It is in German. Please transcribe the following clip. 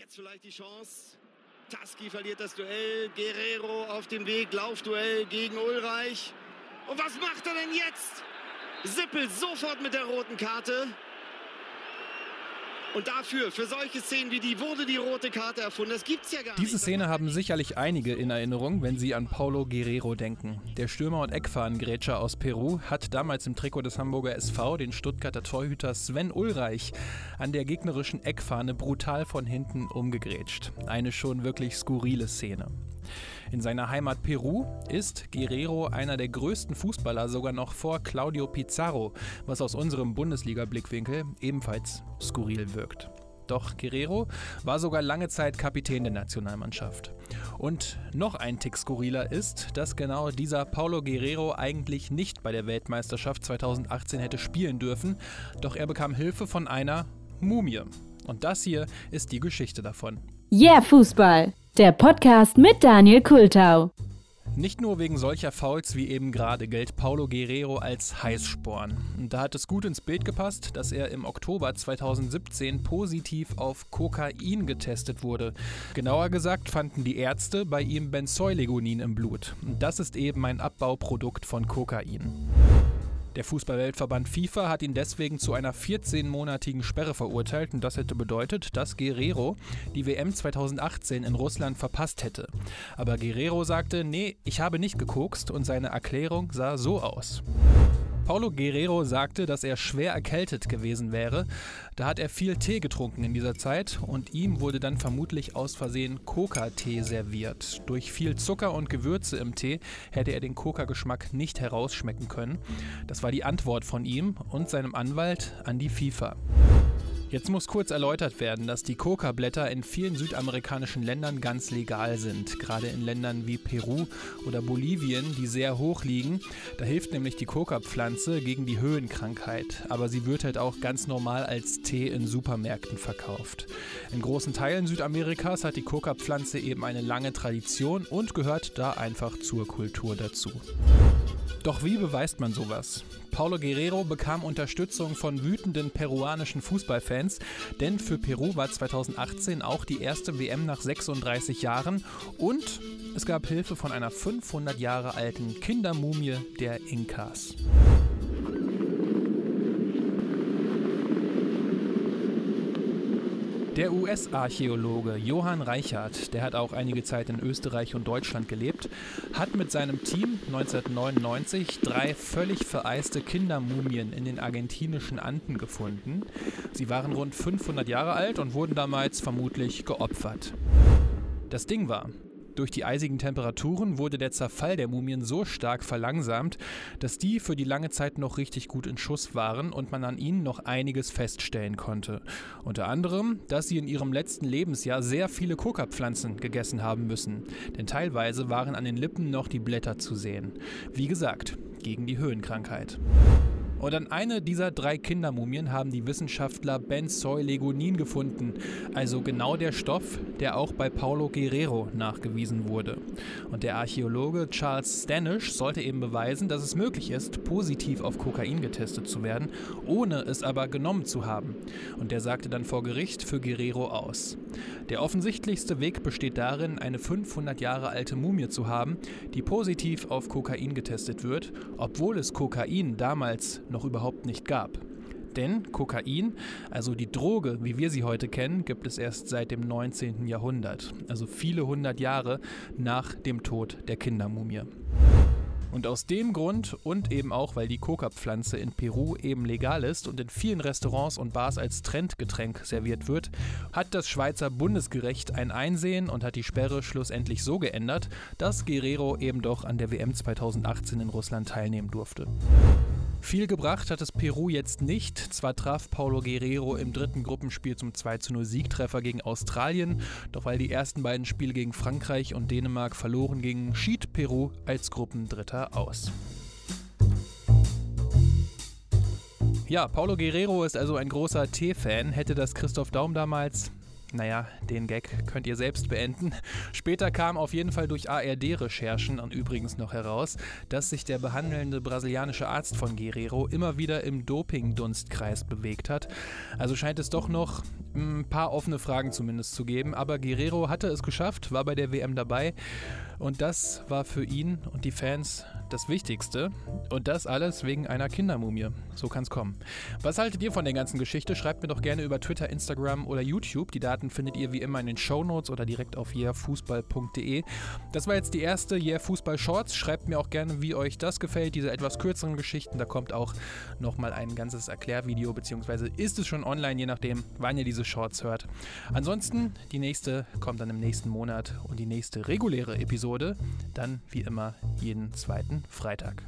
Jetzt vielleicht die Chance. Taski verliert das Duell. Guerrero auf dem Weg. Laufduell gegen Ulreich. Und was macht er denn jetzt? Sippel sofort mit der roten Karte. Und dafür, für solche Szenen wie die, wurde die rote Karte erfunden. Das gibt's ja gar Diese nicht. Szene haben sicherlich einige in Erinnerung, wenn sie an Paulo Guerrero denken. Der Stürmer und Eckfahrengrätscher aus Peru hat damals im Trikot des Hamburger SV den Stuttgarter Torhüter Sven Ulreich an der gegnerischen Eckfahne brutal von hinten umgegrätscht. Eine schon wirklich skurrile Szene. In seiner Heimat Peru ist Guerrero einer der größten Fußballer, sogar noch vor Claudio Pizarro, was aus unserem Bundesliga-Blickwinkel ebenfalls skurril wirkt. Doch Guerrero war sogar lange Zeit Kapitän der Nationalmannschaft. Und noch ein Tick skurriler ist, dass genau dieser Paulo Guerrero eigentlich nicht bei der Weltmeisterschaft 2018 hätte spielen dürfen, doch er bekam Hilfe von einer Mumie. Und das hier ist die Geschichte davon. Yeah Fußball, der Podcast mit Daniel Kultau. Nicht nur wegen solcher Fouls wie eben gerade gilt Paulo Guerrero als Heißsporn. Da hat es gut ins Bild gepasst, dass er im Oktober 2017 positiv auf Kokain getestet wurde. Genauer gesagt fanden die Ärzte bei ihm Benzoylegonin im Blut. Das ist eben ein Abbauprodukt von Kokain. Der Fußballweltverband FIFA hat ihn deswegen zu einer 14-monatigen Sperre verurteilt und das hätte bedeutet, dass Guerrero die WM 2018 in Russland verpasst hätte. Aber Guerrero sagte, nee, ich habe nicht gekokst und seine Erklärung sah so aus. Paulo Guerrero sagte, dass er schwer erkältet gewesen wäre. Da hat er viel Tee getrunken in dieser Zeit und ihm wurde dann vermutlich aus Versehen Coca-Tee serviert. Durch viel Zucker und Gewürze im Tee hätte er den Coca-Geschmack nicht herausschmecken können. Das war die Antwort von ihm und seinem Anwalt an die FIFA. Jetzt muss kurz erläutert werden, dass die Coca-Blätter in vielen südamerikanischen Ländern ganz legal sind. Gerade in Ländern wie Peru oder Bolivien, die sehr hoch liegen. Da hilft nämlich die Coca-Pflanze gegen die Höhenkrankheit. Aber sie wird halt auch ganz normal als Tee in Supermärkten verkauft. In großen Teilen Südamerikas hat die Coca-Pflanze eben eine lange Tradition und gehört da einfach zur Kultur dazu. Doch wie beweist man sowas? Paulo Guerrero bekam Unterstützung von wütenden peruanischen Fußballfans, denn für Peru war 2018 auch die erste WM nach 36 Jahren und es gab Hilfe von einer 500 Jahre alten Kindermumie der Inkas. Der US-Archäologe Johann Reichert, der hat auch einige Zeit in Österreich und Deutschland gelebt, hat mit seinem Team 1999 drei völlig vereiste Kindermumien in den argentinischen Anden gefunden. Sie waren rund 500 Jahre alt und wurden damals vermutlich geopfert. Das Ding war, durch die eisigen Temperaturen wurde der Zerfall der Mumien so stark verlangsamt, dass die für die lange Zeit noch richtig gut in Schuss waren und man an ihnen noch einiges feststellen konnte. Unter anderem, dass sie in ihrem letzten Lebensjahr sehr viele Coca-Pflanzen gegessen haben müssen, denn teilweise waren an den Lippen noch die Blätter zu sehen. Wie gesagt, gegen die Höhenkrankheit. Und an eine dieser drei Kindermumien haben die Wissenschaftler Benzoylegonin gefunden, also genau der Stoff, der auch bei Paulo Guerrero nachgewiesen wurde. Und der Archäologe Charles Stanish sollte eben beweisen, dass es möglich ist, positiv auf Kokain getestet zu werden, ohne es aber genommen zu haben. Und der sagte dann vor Gericht für Guerrero aus. Der offensichtlichste Weg besteht darin, eine 500 Jahre alte Mumie zu haben, die positiv auf Kokain getestet wird, obwohl es Kokain damals noch überhaupt nicht gab. Denn Kokain, also die Droge, wie wir sie heute kennen, gibt es erst seit dem 19. Jahrhundert, also viele hundert Jahre nach dem Tod der Kindermumie. Und aus dem Grund und eben auch, weil die Coca-Pflanze in Peru eben legal ist und in vielen Restaurants und Bars als Trendgetränk serviert wird, hat das Schweizer Bundesgericht ein Einsehen und hat die Sperre schlussendlich so geändert, dass Guerrero eben doch an der WM 2018 in Russland teilnehmen durfte. Viel gebracht hat es Peru jetzt nicht. Zwar traf Paulo Guerrero im dritten Gruppenspiel zum 2-0 Siegtreffer gegen Australien, doch weil die ersten beiden Spiele gegen Frankreich und Dänemark verloren gingen, schied Peru als Gruppendritter aus. Ja, Paulo Guerrero ist also ein großer Tee-Fan. Hätte das Christoph Daum damals Naja, den Gag könnt ihr selbst beenden. Später kam auf jeden Fall durch ARD-Recherchen und übrigens noch heraus, dass sich der behandelnde brasilianische Arzt von Guerrero immer wieder im Doping-Dunstkreis bewegt hat. Also scheint es doch noch ein paar offene Fragen zumindest zu geben. Aber Guerrero hatte es geschafft, war bei der WM dabei. Und das war für ihn und die Fans das Wichtigste. Und das alles wegen einer Kindermumie. So kann es kommen. Was haltet ihr von der ganzen Geschichte? Schreibt mir doch gerne über Twitter, Instagram oder YouTube. Die Daten findet ihr wie immer in den Show Notes oder direkt auf yeahfußball.de. Das war jetzt die erste Yeah Fußball Shorts. Schreibt mir auch gerne, wie euch das gefällt, diese etwas kürzeren Geschichten. Da kommt auch nochmal ein ganzes Erklärvideo, beziehungsweise ist es schon online, je nachdem, wann ihr diese Shorts hört. Ansonsten, die nächste kommt dann im nächsten Monat und die nächste reguläre Episode dann wie immer jeden zweiten Freitag.